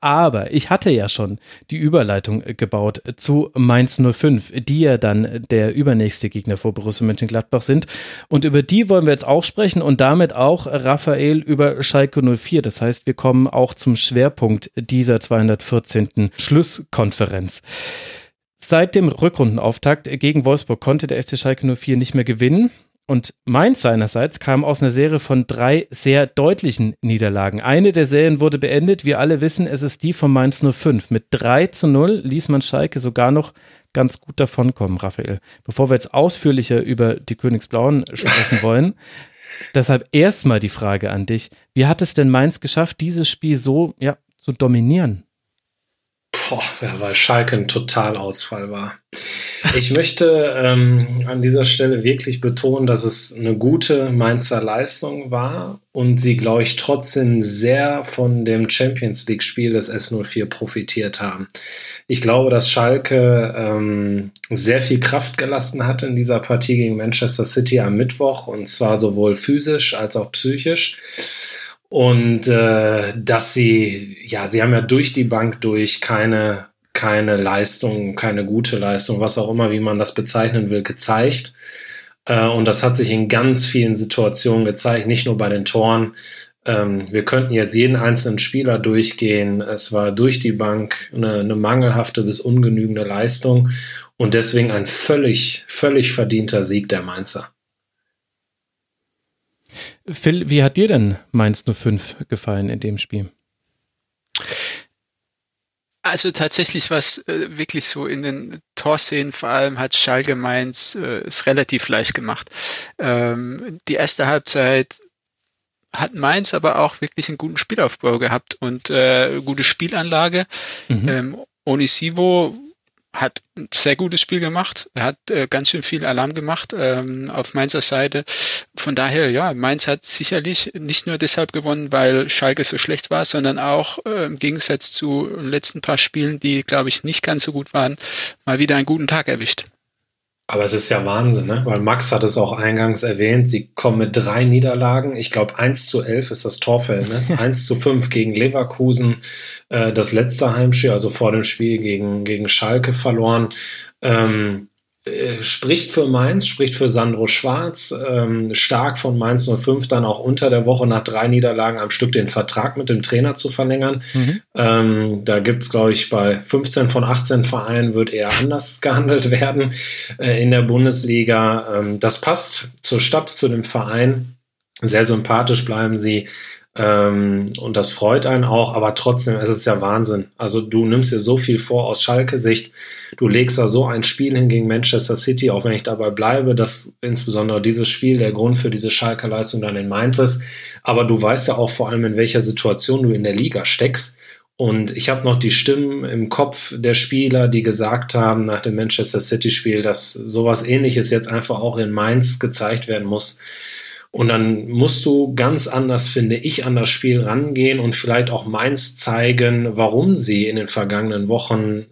Aber ich hatte ja schon die Überleitung gebaut zu Mainz 05, die ja dann der übernächste Gegner vor Borussia Mönchengladbach sind. Und über die wollen wir jetzt auch sprechen und damit auch Raphael über Schalke 04. Das heißt, wir kommen auch zum Schwerpunkt dieser 214. Schlusskonferenz. Seit dem Rückrundenauftakt gegen Wolfsburg konnte der FC Schalke 04 nicht mehr gewinnen. Und Mainz seinerseits kam aus einer Serie von drei sehr deutlichen Niederlagen. Eine der Serien wurde beendet. Wir alle wissen, es ist die von Mainz 05. Mit 3 zu 0 ließ man Schalke sogar noch ganz gut davonkommen, Raphael. Bevor wir jetzt ausführlicher über die Königsblauen sprechen wollen, deshalb erstmal die Frage an dich. Wie hat es denn Mainz geschafft, dieses Spiel so ja, zu dominieren? Boah, ja, weil Schalke ein Totalausfall war. Ich möchte ähm, an dieser Stelle wirklich betonen, dass es eine gute Mainzer Leistung war und sie, glaube ich, trotzdem sehr von dem Champions League-Spiel des S04 profitiert haben. Ich glaube, dass Schalke ähm, sehr viel Kraft gelassen hat in dieser Partie gegen Manchester City am Mittwoch und zwar sowohl physisch als auch psychisch. Und äh, dass sie, ja, sie haben ja durch die Bank durch keine, keine Leistung, keine gute Leistung, was auch immer, wie man das bezeichnen will, gezeigt. Äh, und das hat sich in ganz vielen Situationen gezeigt, nicht nur bei den Toren. Ähm, wir könnten jetzt jeden einzelnen Spieler durchgehen. Es war durch die Bank eine, eine mangelhafte bis ungenügende Leistung und deswegen ein völlig, völlig verdienter Sieg der Mainzer. Phil, wie hat dir denn Mainz 05 gefallen in dem Spiel? Also tatsächlich was äh, wirklich so in den Torszenen vor allem hat Schalke Mainz äh, es relativ leicht gemacht. Ähm, die erste Halbzeit hat Mainz aber auch wirklich einen guten Spielaufbau gehabt und äh, gute Spielanlage. Mhm. Ähm, Onisivo hat ein sehr gutes Spiel gemacht. Er hat äh, ganz schön viel Alarm gemacht ähm, auf Mainzer Seite. Von daher, ja, Mainz hat sicherlich nicht nur deshalb gewonnen, weil Schalke so schlecht war, sondern auch äh, im Gegensatz zu den letzten paar Spielen, die, glaube ich, nicht ganz so gut waren, mal wieder einen guten Tag erwischt. Aber es ist ja Wahnsinn, ne? weil Max hat es auch eingangs erwähnt, sie kommen mit drei Niederlagen. Ich glaube, 1 zu 11 ist das Torverhältnis, 1 zu 5 gegen Leverkusen, äh, das letzte Heimspiel, also vor dem Spiel gegen, gegen Schalke verloren. Ähm, äh, spricht für Mainz, spricht für Sandro Schwarz, ähm, stark von Mainz 05 dann auch unter der Woche nach drei Niederlagen am Stück den Vertrag mit dem Trainer zu verlängern. Mhm. Ähm, da gibt es, glaube ich, bei 15 von 18 Vereinen wird eher anders gehandelt werden äh, in der Bundesliga. Ähm, das passt zur Stadt, zu dem Verein. Sehr sympathisch bleiben sie. Ähm, und das freut einen auch, aber trotzdem ist es ja Wahnsinn. Also du nimmst dir so viel vor aus Schalke-Sicht. Du legst da so ein Spiel hin gegen Manchester City, auch wenn ich dabei bleibe, dass insbesondere dieses Spiel der Grund für diese Schalke-Leistung dann in Mainz ist. Aber du weißt ja auch vor allem, in welcher Situation du in der Liga steckst. Und ich habe noch die Stimmen im Kopf der Spieler, die gesagt haben nach dem Manchester City-Spiel, dass sowas ähnliches jetzt einfach auch in Mainz gezeigt werden muss. Und dann musst du ganz anders, finde ich, an das Spiel rangehen und vielleicht auch Mainz zeigen, warum sie in den vergangenen Wochen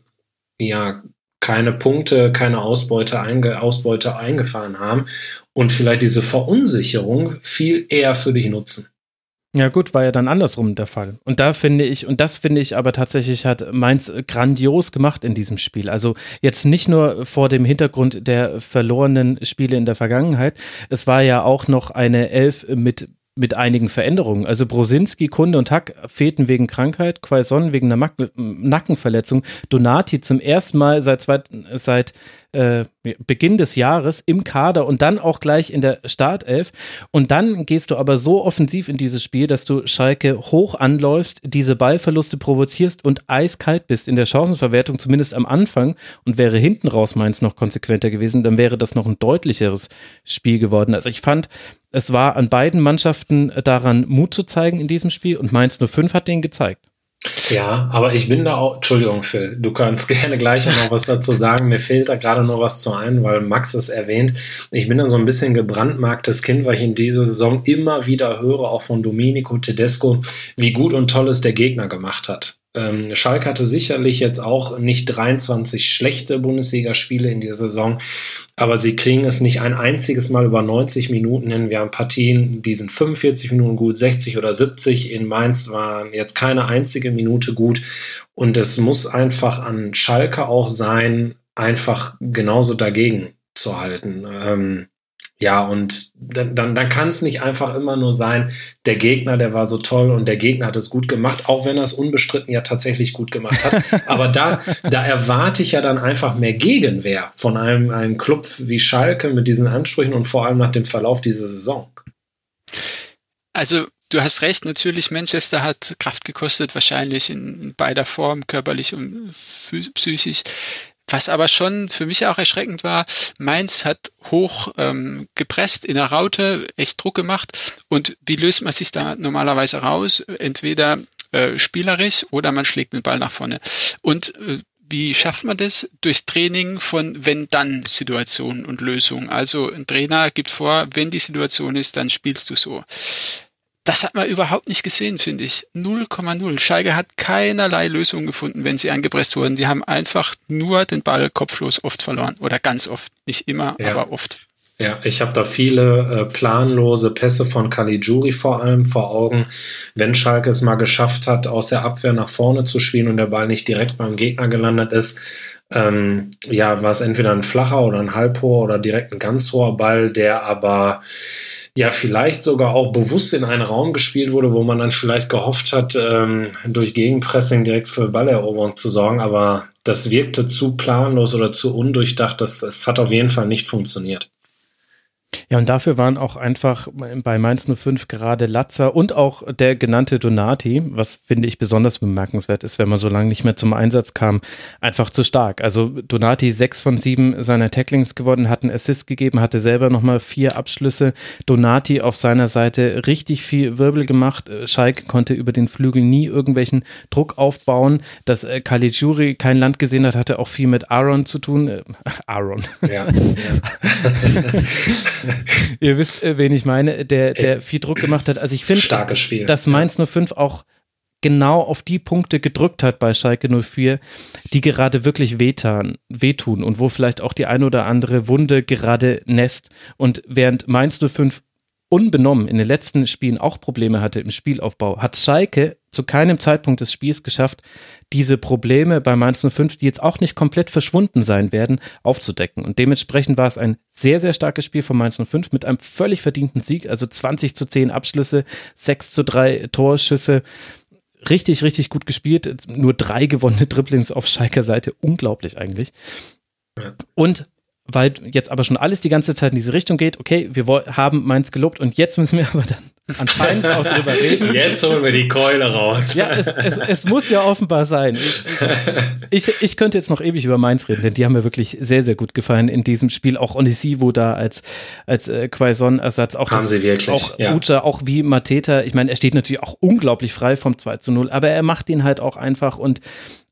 ja keine Punkte, keine Ausbeute, einge Ausbeute eingefahren haben und vielleicht diese Verunsicherung viel eher für dich nutzen. Ja gut, war ja dann andersrum der Fall. Und da finde ich, und das finde ich aber tatsächlich hat Mainz grandios gemacht in diesem Spiel. Also jetzt nicht nur vor dem Hintergrund der verlorenen Spiele in der Vergangenheit. Es war ja auch noch eine Elf mit mit einigen Veränderungen. Also Brosinski, Kunde und Hack fehlten wegen Krankheit, Quaison wegen einer Nackenverletzung, Donati zum ersten Mal seit, zwei, seit äh, Beginn des Jahres im Kader und dann auch gleich in der Startelf. Und dann gehst du aber so offensiv in dieses Spiel, dass du Schalke hoch anläufst, diese Ballverluste provozierst und eiskalt bist in der Chancenverwertung, zumindest am Anfang. Und wäre hinten raus Mainz noch konsequenter gewesen, dann wäre das noch ein deutlicheres Spiel geworden. Also ich fand, es war an beiden Mannschaften daran, Mut zu zeigen in diesem Spiel und Mainz 05 hat den gezeigt. Ja, aber ich bin da auch, Entschuldigung, Phil, du kannst gerne gleich noch was dazu sagen. Mir fehlt da gerade noch was zu ein, weil Max es erwähnt. Ich bin da so ein bisschen gebrandmarktes Kind, weil ich in dieser Saison immer wieder höre, auch von Domenico Tedesco, wie gut und toll es der Gegner gemacht hat. Ähm, Schalke hatte sicherlich jetzt auch nicht 23 schlechte Bundesligaspiele in der Saison, aber sie kriegen es nicht ein einziges Mal über 90 Minuten hin. Wir haben Partien, die sind 45 Minuten gut, 60 oder 70. In Mainz waren jetzt keine einzige Minute gut. Und es muss einfach an Schalke auch sein, einfach genauso dagegen zu halten. Ähm, ja, und dann, dann, dann kann es nicht einfach immer nur sein, der Gegner, der war so toll und der Gegner hat es gut gemacht, auch wenn er es unbestritten ja tatsächlich gut gemacht hat. Aber da, da erwarte ich ja dann einfach mehr Gegenwehr von einem, einem Club wie Schalke mit diesen Ansprüchen und vor allem nach dem Verlauf dieser Saison. Also du hast recht, natürlich, Manchester hat Kraft gekostet, wahrscheinlich in beider Form, körperlich und psychisch. Was aber schon für mich auch erschreckend war, Mainz hat hoch ähm, gepresst in der Raute, echt Druck gemacht. Und wie löst man sich da normalerweise raus? Entweder äh, spielerisch oder man schlägt den Ball nach vorne. Und äh, wie schafft man das? Durch Training von Wenn-Dann-Situationen und Lösungen. Also ein Trainer gibt vor, wenn die Situation ist, dann spielst du so. Das hat man überhaupt nicht gesehen, finde ich. 0,0. Schalke hat keinerlei Lösung gefunden, wenn sie angepresst wurden. Die haben einfach nur den Ball kopflos oft verloren. Oder ganz oft. Nicht immer, ja. aber oft. Ja, ich habe da viele äh, planlose Pässe von Caligiuri vor allem vor Augen. Wenn Schalke es mal geschafft hat, aus der Abwehr nach vorne zu spielen und der Ball nicht direkt beim Gegner gelandet ist, ähm, ja, war es entweder ein flacher oder ein halbhoher oder direkt ein ganz hoher Ball, der aber ja vielleicht sogar auch bewusst in einen Raum gespielt wurde, wo man dann vielleicht gehofft hat, ähm, durch Gegenpressing direkt für Balleroberung zu sorgen, aber das wirkte zu planlos oder zu undurchdacht, das, es hat auf jeden Fall nicht funktioniert. Ja, und dafür waren auch einfach bei Mainz 05 gerade Latzer und auch der genannte Donati, was finde ich besonders bemerkenswert ist, wenn man so lange nicht mehr zum Einsatz kam, einfach zu stark. Also Donati sechs von sieben seiner Tacklings gewonnen, hat einen Assist gegeben, hatte selber nochmal vier Abschlüsse. Donati auf seiner Seite richtig viel Wirbel gemacht. Schalke konnte über den Flügel nie irgendwelchen Druck aufbauen. Dass äh, Caligiuri kein Land gesehen hat, hatte auch viel mit Aaron zu tun. Äh, Aaron. Ja. ja. Ihr wisst, äh, wen ich meine, der, der viel Druck gemacht hat. Also ich finde, dass Mainz 05 auch genau auf die Punkte gedrückt hat bei Schalke 04, die gerade wirklich wehtan, wehtun und wo vielleicht auch die ein oder andere Wunde gerade nässt. Und während Mainz 05 unbenommen in den letzten Spielen auch Probleme hatte im Spielaufbau, hat Schalke zu keinem Zeitpunkt des Spiels geschafft, diese Probleme bei Mainz 05, die jetzt auch nicht komplett verschwunden sein werden, aufzudecken. Und dementsprechend war es ein sehr, sehr starkes Spiel von Mainz 05 mit einem völlig verdienten Sieg, also 20 zu 10 Abschlüsse, 6 zu 3 Torschüsse. Richtig, richtig gut gespielt. Nur drei gewonnene Dribblings auf Schalker Seite. Unglaublich eigentlich. Und weil jetzt aber schon alles die ganze Zeit in diese Richtung geht, okay, wir haben Mainz gelobt und jetzt müssen wir aber dann anscheinend auch drüber reden. Jetzt holen wir die Keule raus. Ja, es, es, es muss ja offenbar sein. Ich, ich, ich, könnte jetzt noch ewig über Mainz reden, denn die haben mir wirklich sehr, sehr gut gefallen in diesem Spiel. Auch Onisivo da als, als äh, Quaison-Ersatz. Auch haben das, sie wirklich. Auch ja. Ucha, auch wie Mateta. Ich meine, er steht natürlich auch unglaublich frei vom 2 zu 0, aber er macht ihn halt auch einfach und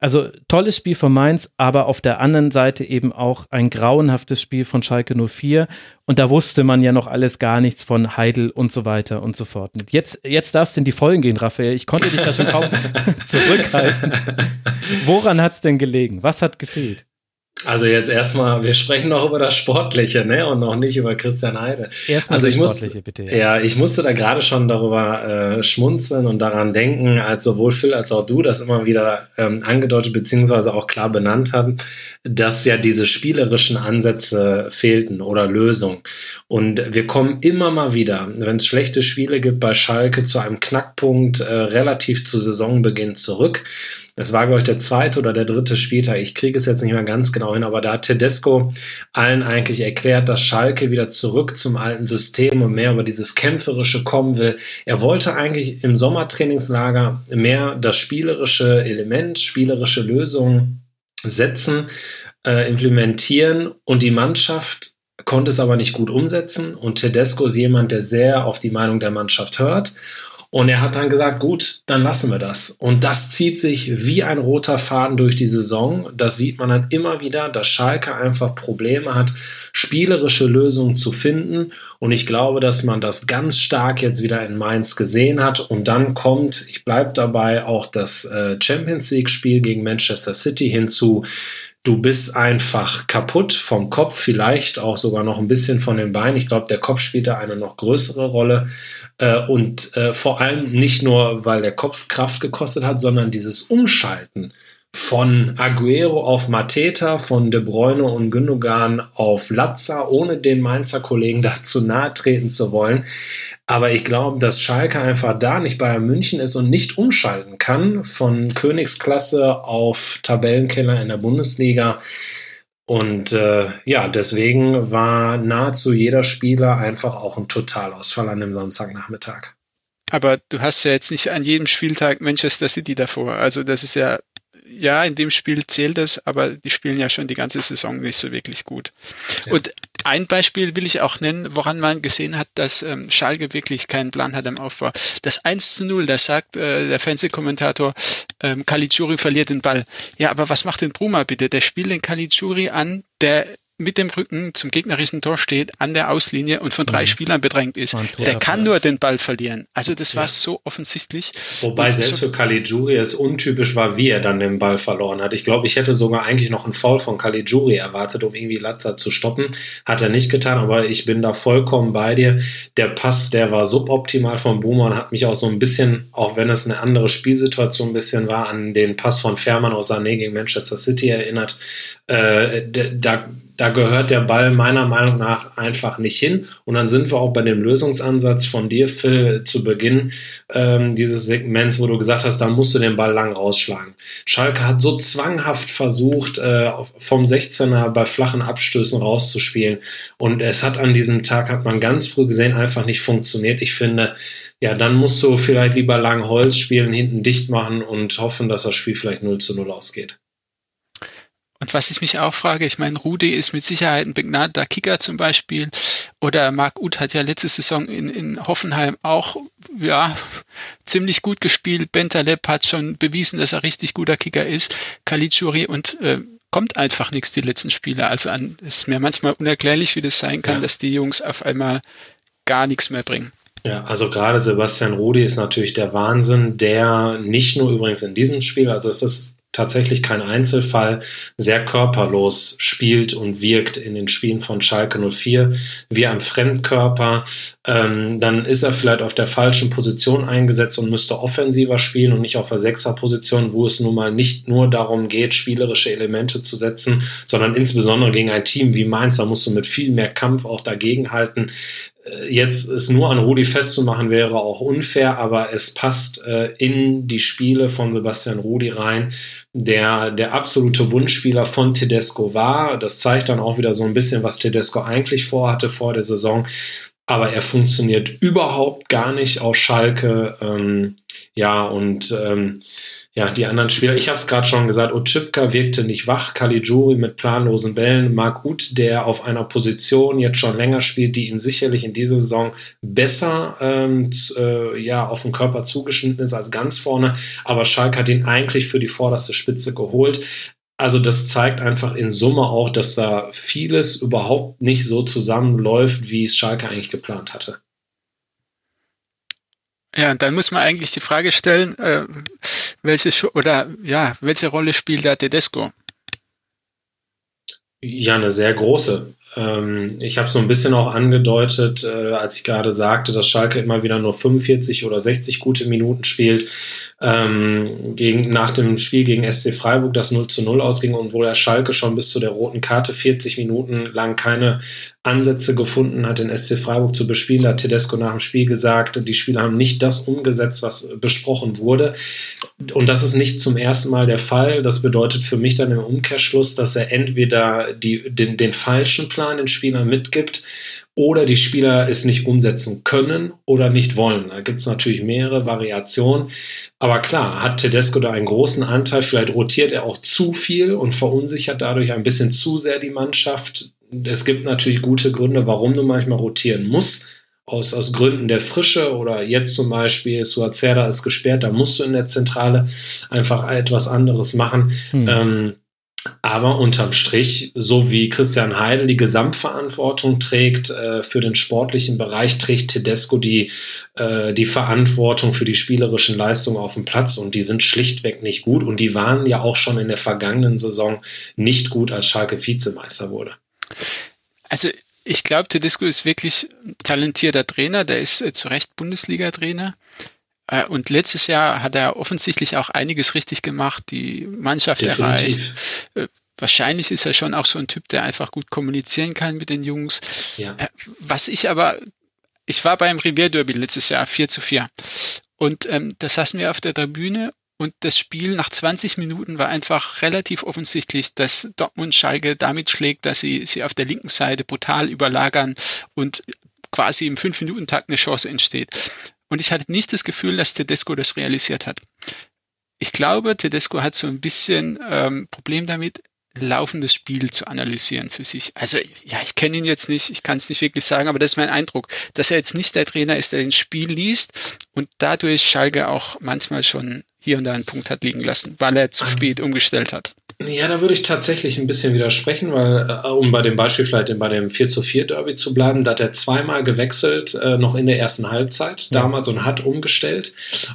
also tolles Spiel von Mainz, aber auf der anderen Seite eben auch ein grauenhaftes Spiel von Schalke 04. Und da wusste man ja noch alles gar nichts von Heidel und so weiter und so fort. Jetzt, jetzt darfst du in die Vollen gehen, Raphael. Ich konnte dich da schon kaum zurückhalten. Woran hat es denn gelegen? Was hat gefehlt? Also jetzt erstmal, wir sprechen noch über das Sportliche, ne, und noch nicht über Christian Heide. Erstmal also ich Sportliche, muss, bitte. Ja. ich musste da gerade schon darüber äh, schmunzeln und daran denken, als sowohl Phil als auch du das immer wieder ähm, angedeutet beziehungsweise auch klar benannt haben, dass ja diese spielerischen Ansätze fehlten oder Lösungen. Und wir kommen immer mal wieder, wenn es schlechte Spiele gibt bei Schalke, zu einem Knackpunkt äh, relativ zu Saisonbeginn zurück. Das war, glaube ich, der zweite oder der dritte Spieltag. Ich kriege es jetzt nicht mehr ganz genau hin, aber da hat Tedesco allen eigentlich erklärt, dass Schalke wieder zurück zum alten System und mehr über dieses Kämpferische kommen will. Er wollte eigentlich im Sommertrainingslager mehr das spielerische Element, spielerische Lösungen setzen, äh, implementieren und die Mannschaft konnte es aber nicht gut umsetzen und Tedesco ist jemand, der sehr auf die Meinung der Mannschaft hört und er hat dann gesagt, gut, dann lassen wir das. Und das zieht sich wie ein roter Faden durch die Saison. Das sieht man dann immer wieder, dass Schalke einfach Probleme hat, spielerische Lösungen zu finden. Und ich glaube, dass man das ganz stark jetzt wieder in Mainz gesehen hat. Und dann kommt, ich bleibe dabei, auch das äh, Champions League-Spiel gegen Manchester City hinzu. Du bist einfach kaputt vom Kopf, vielleicht auch sogar noch ein bisschen von den Beinen. Ich glaube, der Kopf spielt da eine noch größere Rolle. Äh, und äh, vor allem nicht nur, weil der Kopf Kraft gekostet hat, sondern dieses Umschalten von Aguero auf Mateta, von De Bruyne und Gündogan auf Latza, ohne den Mainzer Kollegen dazu nahe treten zu wollen. Aber ich glaube, dass Schalke einfach da nicht Bayern München ist und nicht umschalten kann von Königsklasse auf Tabellenkeller in der Bundesliga. Und äh, ja, deswegen war nahezu jeder Spieler einfach auch ein Totalausfall an dem Samstagnachmittag. Aber du hast ja jetzt nicht an jedem Spieltag Manchester City davor. Also das ist ja, ja, in dem Spiel zählt es, aber die spielen ja schon die ganze Saison nicht so wirklich gut. Ja. Und ein Beispiel will ich auch nennen, woran man gesehen hat, dass ähm, Schalke wirklich keinen Plan hat im Aufbau. Das 1 zu 0, da sagt äh, der Fernsehkommentator, ähm, Caligiuri verliert den Ball. Ja, aber was macht denn Bruma bitte? Der spielt den Caligiuri an, der mit dem Rücken zum gegnerischen Tor steht, an der Auslinie und von drei mhm. Spielern bedrängt ist. Der kann nur den Ball verlieren. Also das war ja. so offensichtlich. Wobei und selbst so für Caligiuri es untypisch war, wie er dann den Ball verloren hat. Ich glaube, ich hätte sogar eigentlich noch einen Foul von Caligiuri erwartet, um irgendwie Latza zu stoppen. Hat er nicht getan, aber ich bin da vollkommen bei dir. Der Pass, der war suboptimal von Boomer und hat mich auch so ein bisschen, auch wenn es eine andere Spielsituation ein bisschen war, an den Pass von Fährmann aus Sané gegen Manchester City erinnert. Äh, da da gehört der Ball meiner Meinung nach einfach nicht hin. Und dann sind wir auch bei dem Lösungsansatz von dir, Phil, zu Beginn ähm, dieses Segments, wo du gesagt hast, da musst du den Ball lang rausschlagen. Schalke hat so zwanghaft versucht, äh, vom 16er bei flachen Abstößen rauszuspielen. Und es hat an diesem Tag, hat man ganz früh gesehen, einfach nicht funktioniert. Ich finde, ja, dann musst du vielleicht lieber lang Holz spielen, hinten dicht machen und hoffen, dass das Spiel vielleicht 0 zu 0 ausgeht. Und was ich mich auch frage, ich meine, Rudi ist mit Sicherheit ein begnadeter Kicker zum Beispiel. Oder Marc Uth hat ja letzte Saison in, in Hoffenheim auch, ja, ziemlich gut gespielt. Bentaleb hat schon bewiesen, dass er richtig guter Kicker ist. Caligiuri und äh, kommt einfach nichts die letzten Spiele. Also an, ist mir manchmal unerklärlich, wie das sein kann, ja. dass die Jungs auf einmal gar nichts mehr bringen. Ja, also gerade Sebastian Rudi ist natürlich der Wahnsinn, der nicht nur übrigens in diesem Spiel, also es ist tatsächlich kein Einzelfall, sehr körperlos spielt und wirkt in den Spielen von Schalke 04, wie ein Fremdkörper. Ähm, dann ist er vielleicht auf der falschen Position eingesetzt und müsste offensiver spielen und nicht auf der Sechser-Position, wo es nun mal nicht nur darum geht, spielerische Elemente zu setzen, sondern insbesondere gegen ein Team wie Mainz, da musst du mit viel mehr Kampf auch dagegenhalten. Äh, jetzt es nur an Rudi festzumachen wäre auch unfair, aber es passt äh, in die Spiele von Sebastian Rudi rein, der der absolute Wunschspieler von Tedesco war. Das zeigt dann auch wieder so ein bisschen, was Tedesco eigentlich vorhatte vor der Saison. Aber er funktioniert überhaupt gar nicht auf Schalke. Ähm, ja, und ähm, ja, die anderen Spieler, ich habe es gerade schon gesagt, Otschipka wirkte nicht wach, Caligiuri mit planlosen Bällen, Marc Uth, der auf einer Position jetzt schon länger spielt, die ihm sicherlich in dieser Saison besser ähm, äh, ja, auf den Körper zugeschnitten ist als ganz vorne, aber Schalke hat ihn eigentlich für die vorderste Spitze geholt. Also das zeigt einfach in Summe auch, dass da vieles überhaupt nicht so zusammenläuft, wie es Schalke eigentlich geplant hatte. Ja, dann muss man eigentlich die Frage stellen, äh, welche oder ja, welche Rolle spielt da Tedesco? Ja, eine sehr große. Ähm, ich habe so ein bisschen auch angedeutet, äh, als ich gerade sagte, dass Schalke immer wieder nur 45 oder 60 gute Minuten spielt ähm, nach dem Spiel gegen SC Freiburg das 0 zu 0 ausging und wo der Schalke schon bis zu der roten Karte 40 Minuten lang keine Ansätze gefunden hat, den SC Freiburg zu bespielen. Da hat Tedesco nach dem Spiel gesagt, die Spieler haben nicht das umgesetzt, was besprochen wurde. Und das ist nicht zum ersten Mal der Fall. Das bedeutet für mich dann im Umkehrschluss, dass er entweder die, den, den falschen Plan den Spielern mitgibt, oder die Spieler es nicht umsetzen können oder nicht wollen. Da gibt es natürlich mehrere Variationen. Aber klar, hat Tedesco da einen großen Anteil. Vielleicht rotiert er auch zu viel und verunsichert dadurch ein bisschen zu sehr die Mannschaft. Es gibt natürlich gute Gründe, warum du manchmal rotieren musst. Aus, aus Gründen der Frische oder jetzt zum Beispiel, Suazerda ist gesperrt, da musst du in der Zentrale einfach etwas anderes machen. Hm. Ähm, aber unterm Strich, so wie Christian Heidel die Gesamtverantwortung trägt äh, für den sportlichen Bereich, trägt Tedesco die, äh, die Verantwortung für die spielerischen Leistungen auf dem Platz und die sind schlichtweg nicht gut und die waren ja auch schon in der vergangenen Saison nicht gut, als Schalke Vizemeister wurde. Also ich glaube, Tedesco ist wirklich ein talentierter Trainer, der ist äh, zu Recht Bundesliga-Trainer. Äh, und letztes Jahr hat er offensichtlich auch einiges richtig gemacht, die Mannschaft Definitiv. erreicht. Äh, wahrscheinlich ist er schon auch so ein Typ, der einfach gut kommunizieren kann mit den Jungs. Ja. Äh, was ich aber, ich war beim Rivier Derby letztes Jahr 4 zu 4. Und ähm, da saßen wir auf der Tribüne und das Spiel nach 20 Minuten war einfach relativ offensichtlich, dass Dortmund Schalke damit schlägt, dass sie sie auf der linken Seite brutal überlagern und quasi im 5-Minuten-Takt eine Chance entsteht. Und ich hatte nicht das Gefühl, dass Tedesco das realisiert hat. Ich glaube, Tedesco hat so ein bisschen ähm, Problem damit, laufendes Spiel zu analysieren für sich. Also ja, ich kenne ihn jetzt nicht, ich kann es nicht wirklich sagen, aber das ist mein Eindruck, dass er jetzt nicht der Trainer ist, der den Spiel liest und dadurch Schalke auch manchmal schon hier und da einen Punkt hat liegen lassen, weil er zu spät umgestellt hat. Ja, da würde ich tatsächlich ein bisschen widersprechen, weil, äh, um bei dem Beispiel vielleicht bei dem 4 zu 4 Derby zu bleiben, da hat er zweimal gewechselt, äh, noch in der ersten Halbzeit damals und hat umgestellt.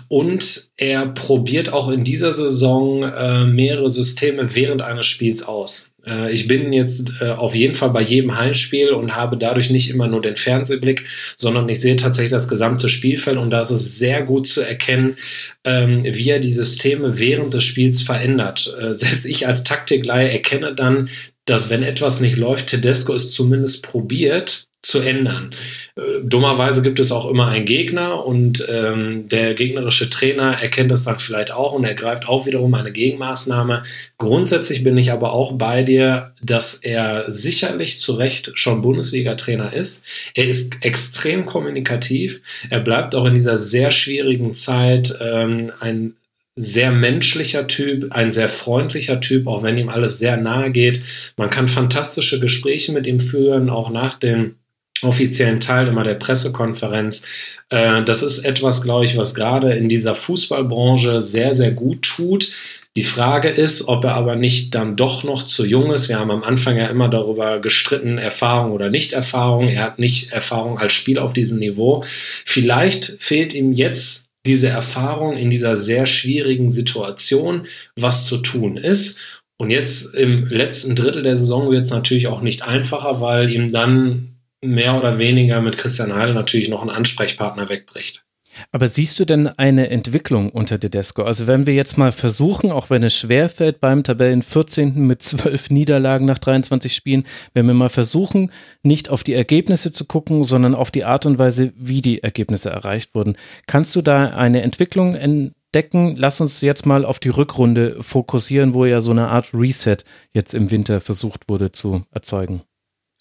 Und er probiert auch in dieser Saison äh, mehrere Systeme während eines Spiels aus. Äh, ich bin jetzt äh, auf jeden Fall bei jedem Heimspiel und habe dadurch nicht immer nur den Fernsehblick, sondern ich sehe tatsächlich das gesamte Spielfeld und da ist es sehr gut zu erkennen, ähm, wie er die Systeme während des Spiels verändert. Äh, selbst ich als Taktikleihe erkenne dann, dass wenn etwas nicht läuft, Tedesco es zumindest probiert, zu ändern. Äh, dummerweise gibt es auch immer einen Gegner und ähm, der gegnerische Trainer erkennt das dann vielleicht auch und ergreift auch wiederum eine Gegenmaßnahme. Grundsätzlich bin ich aber auch bei dir, dass er sicherlich zu Recht schon Bundesliga-Trainer ist. Er ist extrem kommunikativ. Er bleibt auch in dieser sehr schwierigen Zeit ähm, ein sehr menschlicher Typ, ein sehr freundlicher Typ, auch wenn ihm alles sehr nahe geht. Man kann fantastische Gespräche mit ihm führen, auch nach dem offiziellen Teil immer der Pressekonferenz. Äh, das ist etwas, glaube ich, was gerade in dieser Fußballbranche sehr, sehr gut tut. Die Frage ist, ob er aber nicht dann doch noch zu jung ist. Wir haben am Anfang ja immer darüber gestritten, Erfahrung oder Nicht-Erfahrung. Er hat nicht Erfahrung als Spiel auf diesem Niveau. Vielleicht fehlt ihm jetzt diese Erfahrung in dieser sehr schwierigen Situation, was zu tun ist. Und jetzt im letzten Drittel der Saison wird es natürlich auch nicht einfacher, weil ihm dann mehr oder weniger mit Christian Heidel natürlich noch einen Ansprechpartner wegbricht. Aber siehst du denn eine Entwicklung unter Tedesco? Also wenn wir jetzt mal versuchen, auch wenn es schwerfällt beim Tabellen 14. mit zwölf Niederlagen nach 23 Spielen, wenn wir mal versuchen, nicht auf die Ergebnisse zu gucken, sondern auf die Art und Weise, wie die Ergebnisse erreicht wurden. Kannst du da eine Entwicklung entdecken? Lass uns jetzt mal auf die Rückrunde fokussieren, wo ja so eine Art Reset jetzt im Winter versucht wurde zu erzeugen.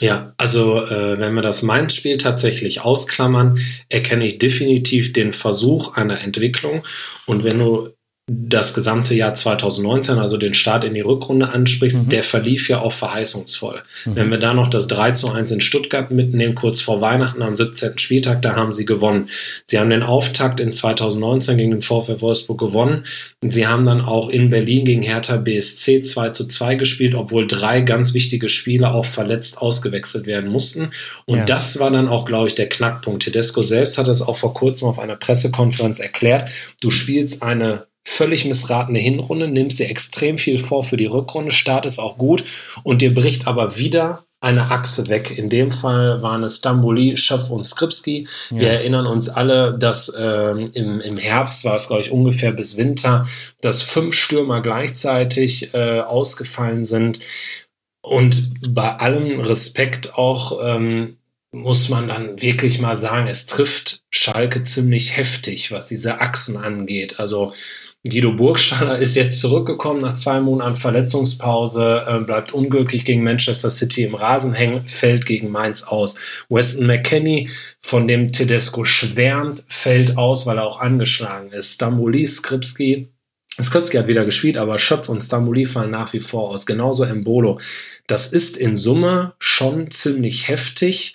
Ja, also äh, wenn wir das Mainz-Spiel tatsächlich ausklammern, erkenne ich definitiv den Versuch einer Entwicklung. Und wenn du das gesamte Jahr 2019, also den Start in die Rückrunde ansprichst, mhm. der verlief ja auch verheißungsvoll. Mhm. Wenn wir da noch das 3 zu 1 in Stuttgart mitnehmen, kurz vor Weihnachten am 17. Spieltag, da haben sie gewonnen. Sie haben den Auftakt in 2019 gegen den VfL Wolfsburg gewonnen. Sie haben dann auch in Berlin gegen Hertha BSC 2 zu 2 gespielt, obwohl drei ganz wichtige Spieler auch verletzt ausgewechselt werden mussten. Und ja. das war dann auch, glaube ich, der Knackpunkt. Tedesco selbst hat es auch vor kurzem auf einer Pressekonferenz erklärt. Du spielst eine völlig missratene Hinrunde, nimmst dir extrem viel vor für die Rückrunde, startest auch gut und dir bricht aber wieder eine Achse weg. In dem Fall waren es Stamboli, Schöpf und Skripski. Ja. Wir erinnern uns alle, dass ähm, im, im Herbst war es, glaube ich, ungefähr bis Winter, dass fünf Stürmer gleichzeitig äh, ausgefallen sind. Und bei allem Respekt auch ähm, muss man dann wirklich mal sagen, es trifft Schalke ziemlich heftig, was diese Achsen angeht. Also Guido Burgstaller ist jetzt zurückgekommen nach zwei Monaten Verletzungspause, äh, bleibt unglücklich gegen Manchester City im Rasen hängen, fällt gegen Mainz aus. Weston McKenney, von dem Tedesco schwärmt, fällt aus, weil er auch angeschlagen ist. Stamboli, Skripski, Skripski hat wieder gespielt, aber Schöpf und Stamboli fallen nach wie vor aus. Genauso Embolo. Das ist in Summe schon ziemlich heftig.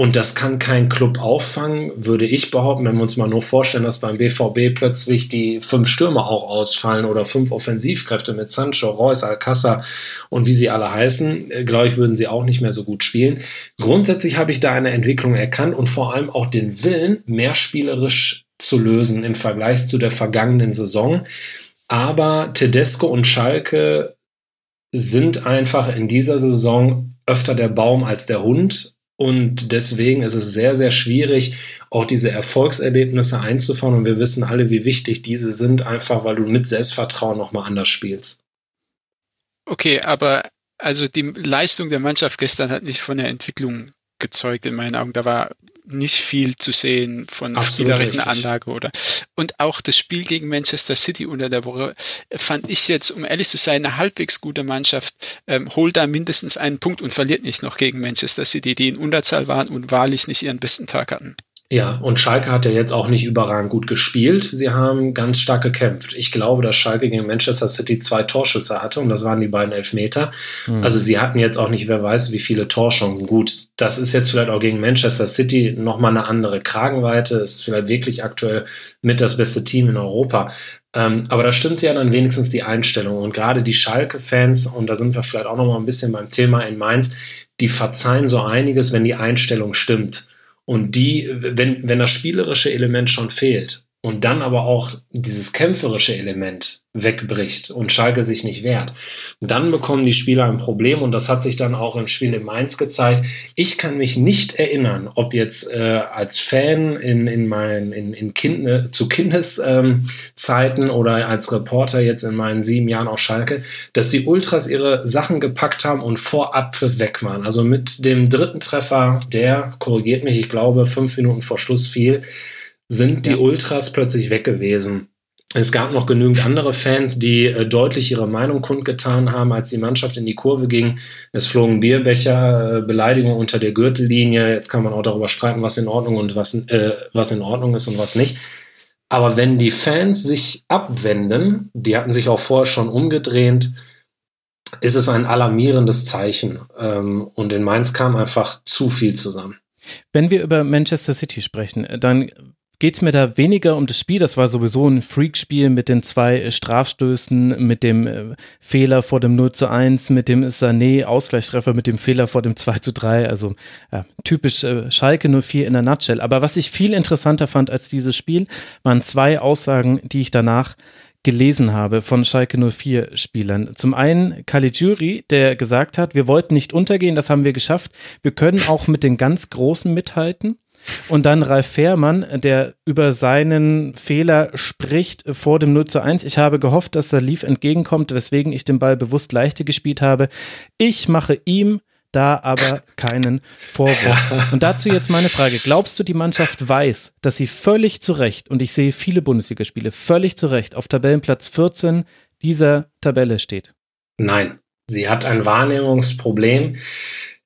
Und das kann kein Club auffangen, würde ich behaupten, wenn wir uns mal nur vorstellen, dass beim BVB plötzlich die fünf Stürmer auch ausfallen oder fünf Offensivkräfte mit Sancho, Reus, Alcázar und wie sie alle heißen, äh, glaube ich, würden sie auch nicht mehr so gut spielen. Grundsätzlich habe ich da eine Entwicklung erkannt und vor allem auch den Willen, mehr spielerisch zu lösen im Vergleich zu der vergangenen Saison. Aber Tedesco und Schalke sind einfach in dieser Saison öfter der Baum als der Hund und deswegen ist es sehr, sehr schwierig, auch diese Erfolgserlebnisse einzufahren. Und wir wissen alle, wie wichtig diese sind, einfach weil du mit Selbstvertrauen nochmal anders spielst. Okay, aber also die Leistung der Mannschaft gestern hat nicht von der Entwicklung gezeugt in meinen Augen. Da war nicht viel zu sehen von Absolut spielerischen richtig. Anlage oder und auch das Spiel gegen Manchester City unter der Woche fand ich jetzt, um ehrlich zu sein, eine halbwegs gute Mannschaft, ähm, holt da mindestens einen Punkt und verliert nicht noch gegen Manchester City, die in Unterzahl waren und wahrlich nicht ihren besten Tag hatten. Ja, und Schalke hat ja jetzt auch nicht überragend gut gespielt. Sie haben ganz stark gekämpft. Ich glaube, dass Schalke gegen Manchester City zwei Torschüsse hatte und das waren die beiden Elfmeter. Mhm. Also sie hatten jetzt auch nicht, wer weiß, wie viele Torchancen. Gut, das ist jetzt vielleicht auch gegen Manchester City nochmal eine andere Kragenweite. Ist vielleicht wirklich aktuell mit das beste Team in Europa. Ähm, aber da stimmt ja dann wenigstens die Einstellung. Und gerade die Schalke-Fans, und da sind wir vielleicht auch nochmal ein bisschen beim Thema in Mainz, die verzeihen so einiges, wenn die Einstellung stimmt. Und die, wenn, wenn das spielerische Element schon fehlt und dann aber auch dieses kämpferische Element wegbricht und Schalke sich nicht wehrt, dann bekommen die Spieler ein Problem und das hat sich dann auch im Spiel in Mainz gezeigt. Ich kann mich nicht erinnern, ob jetzt äh, als Fan in, in meinen in, in kind, zu Kindeszeiten ähm, oder als Reporter jetzt in meinen sieben Jahren auf Schalke, dass die Ultras ihre Sachen gepackt haben und vor Abpfiff weg waren. Also mit dem dritten Treffer, der korrigiert mich, ich glaube fünf Minuten vor Schluss fiel, sind die Ultras plötzlich weg gewesen. Es gab noch genügend andere Fans, die äh, deutlich ihre Meinung kundgetan haben, als die Mannschaft in die Kurve ging. Es flogen Bierbecher, äh, Beleidigungen unter der Gürtellinie. Jetzt kann man auch darüber streiten, was in Ordnung und was, äh, was in Ordnung ist und was nicht. Aber wenn die Fans sich abwenden, die hatten sich auch vorher schon umgedreht, ist es ein alarmierendes Zeichen. Ähm, und in Mainz kam einfach zu viel zusammen. Wenn wir über Manchester City sprechen, dann geht es mir da weniger um das Spiel. Das war sowieso ein Freak-Spiel mit den zwei äh, Strafstößen, mit dem äh, Fehler vor dem 0 zu 1, mit dem Sané-Ausgleichstreffer, mit dem Fehler vor dem 2 zu 3. Also ja, typisch äh, Schalke 04 in der Nutshell. Aber was ich viel interessanter fand als dieses Spiel, waren zwei Aussagen, die ich danach gelesen habe von Schalke 04 Spielern. Zum einen Caligiuri, der gesagt hat, wir wollten nicht untergehen, das haben wir geschafft. Wir können auch mit den ganz Großen mithalten. Und dann Ralf Fährmann, der über seinen Fehler spricht vor dem 0 zu 1. Ich habe gehofft, dass Lief entgegenkommt, weswegen ich den Ball bewusst leichter gespielt habe. Ich mache ihm da aber keinen Vorwurf. Und dazu jetzt meine Frage. Glaubst du, die Mannschaft weiß, dass sie völlig zu Recht, und ich sehe viele Bundesligaspiele, völlig zu Recht auf Tabellenplatz 14 dieser Tabelle steht? Nein. Sie hat ein Wahrnehmungsproblem.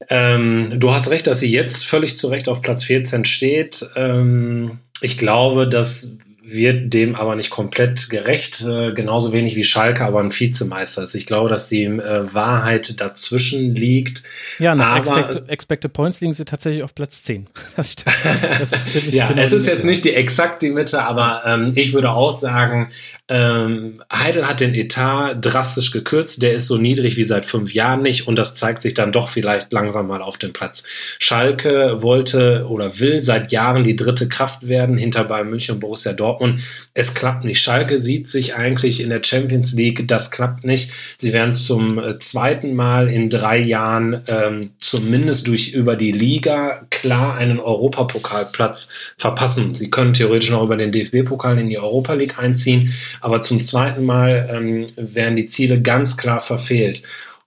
Ähm, du hast recht, dass sie jetzt völlig zu Recht auf Platz 14 steht. Ähm, ich glaube, dass wird dem aber nicht komplett gerecht, äh, genauso wenig wie Schalke aber ein Vizemeister ist. Ich glaube, dass die äh, Wahrheit dazwischen liegt. Ja, nach Expect Expected Points liegen sie tatsächlich auf Platz 10. Das stimmt. Das ist ziemlich ja, genau es ist jetzt nicht die exakt die Mitte, aber ähm, ich würde auch sagen, ähm, Heidel hat den Etat drastisch gekürzt. Der ist so niedrig wie seit fünf Jahren nicht und das zeigt sich dann doch vielleicht langsam mal auf dem Platz. Schalke wollte oder will seit Jahren die dritte Kraft werden hinter Bayern München und Borussia Dortmund Dortmund. Es klappt nicht. Schalke sieht sich eigentlich in der Champions League, das klappt nicht. Sie werden zum äh, zweiten Mal in drei Jahren ähm, zumindest durch über die Liga klar einen Europapokalplatz verpassen. Sie können theoretisch noch über den DFB-Pokal in die Europa League einziehen, aber zum zweiten Mal ähm, werden die Ziele ganz klar verfehlt.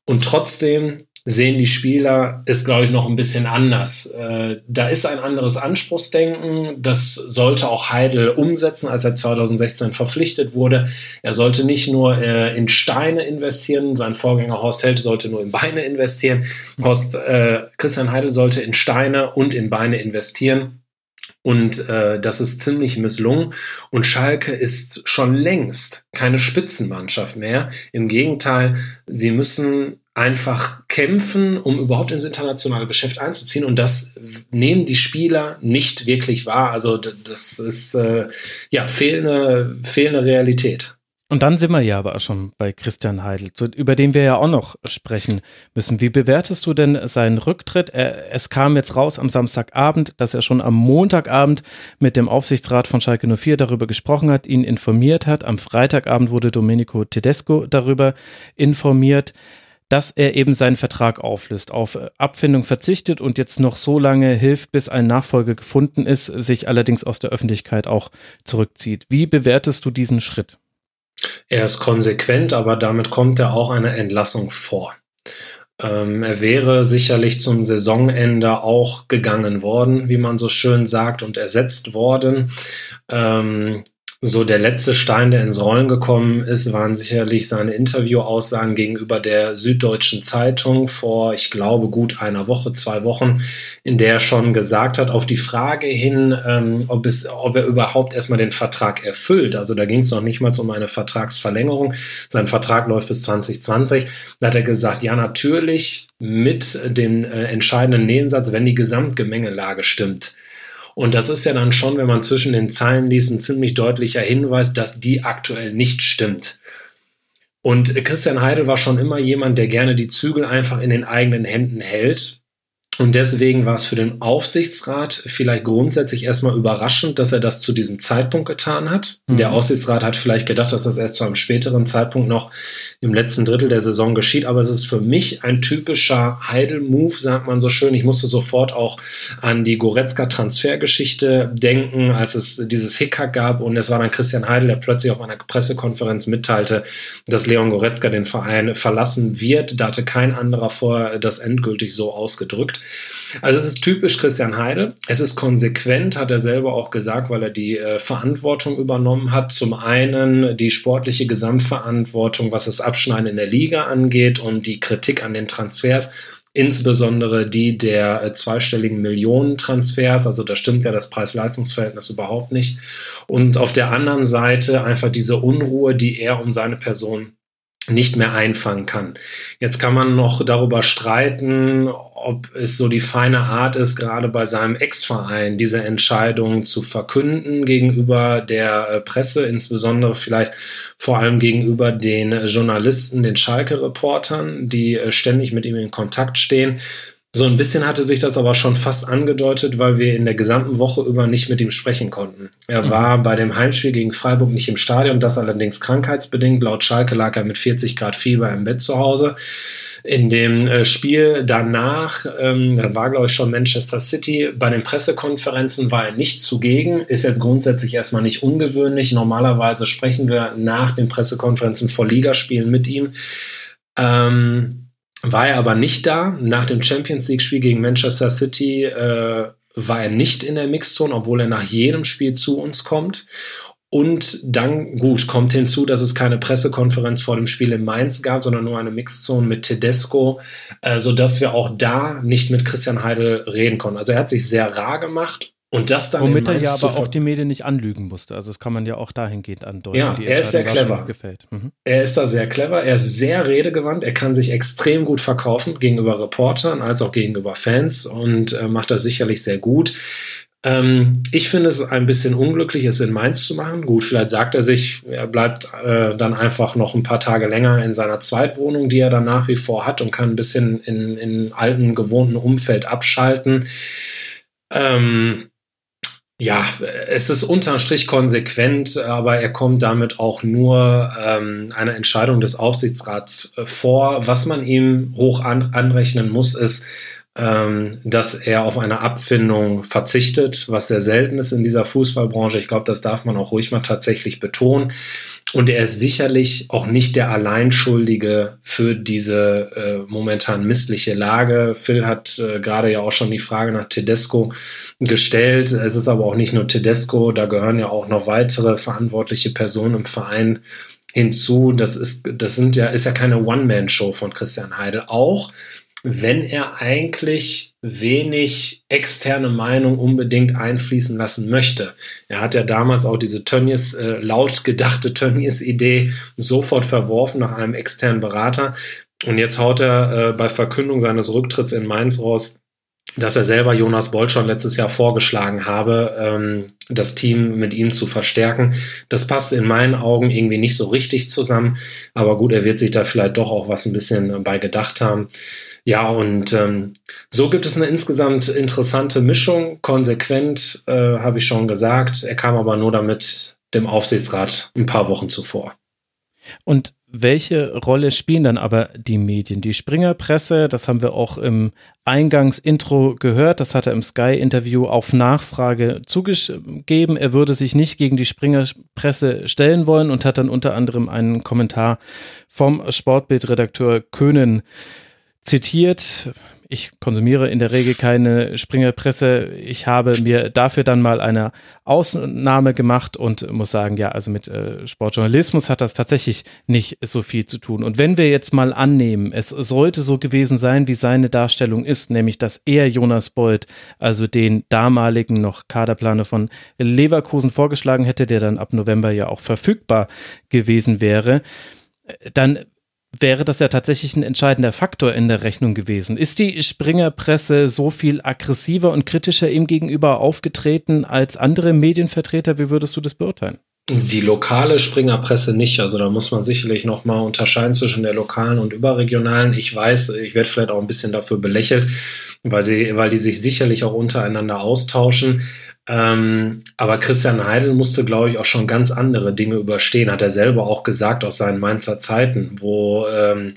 Und trotzdem sehen die Spieler es, glaube ich, noch ein bisschen anders. Äh, da ist ein anderes Anspruchsdenken. Das sollte auch Heidel umsetzen, als er 2016 verpflichtet wurde. Er sollte nicht nur äh, in Steine investieren, sein Vorgänger Horst Held sollte nur in Beine investieren. Horst, äh, Christian Heidel sollte in Steine und in Beine investieren. Und äh, das ist ziemlich misslungen. Und Schalke ist schon längst keine Spitzenmannschaft mehr. Im Gegenteil, sie müssen einfach kämpfen, um überhaupt ins internationale Geschäft einzuziehen. Und das nehmen die Spieler nicht wirklich wahr. Also das ist äh, ja fehlende, fehlende Realität. Und dann sind wir ja aber schon bei Christian Heidel, über den wir ja auch noch sprechen müssen. Wie bewertest du denn seinen Rücktritt? Es kam jetzt raus am Samstagabend, dass er schon am Montagabend mit dem Aufsichtsrat von Schalke 04 darüber gesprochen hat, ihn informiert hat. Am Freitagabend wurde Domenico Tedesco darüber informiert dass er eben seinen Vertrag auflöst, auf Abfindung verzichtet und jetzt noch so lange hilft, bis ein Nachfolger gefunden ist, sich allerdings aus der Öffentlichkeit auch zurückzieht. Wie bewertest du diesen Schritt? Er ist konsequent, aber damit kommt er auch eine Entlassung vor. Ähm, er wäre sicherlich zum Saisonende auch gegangen worden, wie man so schön sagt, und ersetzt worden. Ähm, so der letzte Stein, der ins Rollen gekommen ist, waren sicherlich seine Interviewaussagen gegenüber der Süddeutschen Zeitung vor, ich glaube, gut einer Woche, zwei Wochen, in der er schon gesagt hat, auf die Frage hin, ähm, ob, es, ob er überhaupt erstmal den Vertrag erfüllt. Also da ging es noch nicht mal um eine Vertragsverlängerung. Sein Vertrag läuft bis 2020. Da hat er gesagt, ja, natürlich mit dem äh, entscheidenden Nebensatz, wenn die Gesamtgemengelage stimmt. Und das ist ja dann schon, wenn man zwischen den Zeilen liest, ein ziemlich deutlicher Hinweis, dass die aktuell nicht stimmt. Und Christian Heidel war schon immer jemand, der gerne die Zügel einfach in den eigenen Händen hält und deswegen war es für den Aufsichtsrat vielleicht grundsätzlich erstmal überraschend, dass er das zu diesem Zeitpunkt getan hat. Mhm. Der Aufsichtsrat hat vielleicht gedacht, dass das erst zu einem späteren Zeitpunkt noch im letzten Drittel der Saison geschieht. Aber es ist für mich ein typischer Heidel-Move, sagt man so schön. Ich musste sofort auch an die Goretzka-Transfergeschichte denken, als es dieses Hickhack gab. Und es war dann Christian Heidel, der plötzlich auf einer Pressekonferenz mitteilte, dass Leon Goretzka den Verein verlassen wird. Da hatte kein anderer vorher das endgültig so ausgedrückt. Also es ist typisch Christian Heide. Es ist konsequent, hat er selber auch gesagt, weil er die äh, Verantwortung übernommen hat. Zum einen die sportliche Gesamtverantwortung, was das Abschneiden in der Liga angeht und die Kritik an den Transfers insbesondere die der äh, zweistelligen Millionen-Transfers. Also da stimmt ja das Preis-Leistungs-Verhältnis überhaupt nicht. Und auf der anderen Seite einfach diese Unruhe, die er um seine Person nicht mehr einfangen kann. Jetzt kann man noch darüber streiten, ob es so die feine Art ist, gerade bei seinem Ex-Verein diese Entscheidung zu verkünden gegenüber der äh, Presse, insbesondere vielleicht vor allem gegenüber den Journalisten, den Schalke-Reportern, die äh, ständig mit ihm in Kontakt stehen. So ein bisschen hatte sich das aber schon fast angedeutet, weil wir in der gesamten Woche über nicht mit ihm sprechen konnten. Er mhm. war bei dem Heimspiel gegen Freiburg nicht im Stadion, das allerdings krankheitsbedingt. Laut Schalke lag er mit 40 Grad Fieber im Bett zu Hause. In dem äh, Spiel danach, ähm, da war glaube ich schon Manchester City, bei den Pressekonferenzen war er nicht zugegen, ist jetzt grundsätzlich erstmal nicht ungewöhnlich. Normalerweise sprechen wir nach den Pressekonferenzen vor Ligaspielen mit ihm. Ähm, war er aber nicht da. Nach dem Champions League-Spiel gegen Manchester City äh, war er nicht in der Mixzone, obwohl er nach jedem Spiel zu uns kommt. Und dann, gut, kommt hinzu, dass es keine Pressekonferenz vor dem Spiel in Mainz gab, sondern nur eine Mixzone mit Tedesco, äh, sodass wir auch da nicht mit Christian Heidel reden konnten. Also er hat sich sehr rar gemacht und das dann Womit er ja aber auch die Medien nicht anlügen musste. Also das kann man ja auch dahingehend andeuten. Ja, er ist sehr clever. Mhm. Er ist da sehr clever. Er ist sehr redegewandt. Er kann sich extrem gut verkaufen gegenüber Reportern als auch gegenüber Fans und äh, macht das sicherlich sehr gut. Ähm, ich finde es ein bisschen unglücklich, es in Mainz zu machen. Gut, vielleicht sagt er sich, er bleibt äh, dann einfach noch ein paar Tage länger in seiner Zweitwohnung, die er dann nach wie vor hat und kann ein bisschen in, in alten, gewohnten Umfeld abschalten. Ähm, Ja, es ist unterm Strich konsequent, aber er kommt damit auch nur ähm, einer Entscheidung des Aufsichtsrats äh, vor. Was man ihm hoch an, anrechnen muss, ist, ähm, dass er auf eine Abfindung verzichtet, was sehr selten ist in dieser Fußballbranche. Ich glaube, das darf man auch ruhig mal tatsächlich betonen. Und er ist sicherlich auch nicht der Alleinschuldige für diese äh, momentan missliche Lage. Phil hat äh, gerade ja auch schon die Frage nach Tedesco gestellt. Es ist aber auch nicht nur Tedesco, da gehören ja auch noch weitere verantwortliche Personen im Verein hinzu. Das ist, das sind ja, ist ja keine One-Man-Show von Christian Heidel. Auch wenn er eigentlich wenig externe Meinung unbedingt einfließen lassen möchte. Er hat ja damals auch diese Tönnies, äh, laut gedachte Tönnies-Idee sofort verworfen nach einem externen Berater. Und jetzt haut er äh, bei Verkündung seines Rücktritts in Mainz raus, dass er selber Jonas Bolt schon letztes Jahr vorgeschlagen habe, ähm, das Team mit ihm zu verstärken. Das passt in meinen Augen irgendwie nicht so richtig zusammen. Aber gut, er wird sich da vielleicht doch auch was ein bisschen bei gedacht haben. Ja, und ähm, so gibt es eine insgesamt interessante Mischung. Konsequent, äh, habe ich schon gesagt. Er kam aber nur damit dem Aufsichtsrat ein paar Wochen zuvor. Und welche Rolle spielen dann aber die Medien? Die Springerpresse, das haben wir auch im Eingangsintro gehört, das hat er im Sky-Interview auf Nachfrage zugegeben. Er würde sich nicht gegen die Springerpresse stellen wollen und hat dann unter anderem einen Kommentar vom Sportbildredakteur Köhnen zitiert. Ich konsumiere in der Regel keine Springerpresse. Ich habe mir dafür dann mal eine Ausnahme gemacht und muss sagen, ja, also mit äh, Sportjournalismus hat das tatsächlich nicht so viel zu tun. Und wenn wir jetzt mal annehmen, es sollte so gewesen sein, wie seine Darstellung ist, nämlich dass er Jonas Bold, also den damaligen noch Kaderplaner von Leverkusen vorgeschlagen hätte, der dann ab November ja auch verfügbar gewesen wäre, dann wäre das ja tatsächlich ein entscheidender Faktor in der Rechnung gewesen. Ist die Springerpresse so viel aggressiver und kritischer ihm gegenüber aufgetreten als andere Medienvertreter? Wie würdest du das beurteilen? Die lokale Springerpresse nicht. Also da muss man sicherlich nochmal unterscheiden zwischen der lokalen und überregionalen. Ich weiß, ich werde vielleicht auch ein bisschen dafür belächelt, weil, sie, weil die sich sicherlich auch untereinander austauschen. Ähm, aber Christian Heidel musste, glaube ich, auch schon ganz andere Dinge überstehen, hat er selber auch gesagt aus seinen Mainzer Zeiten, wo ähm,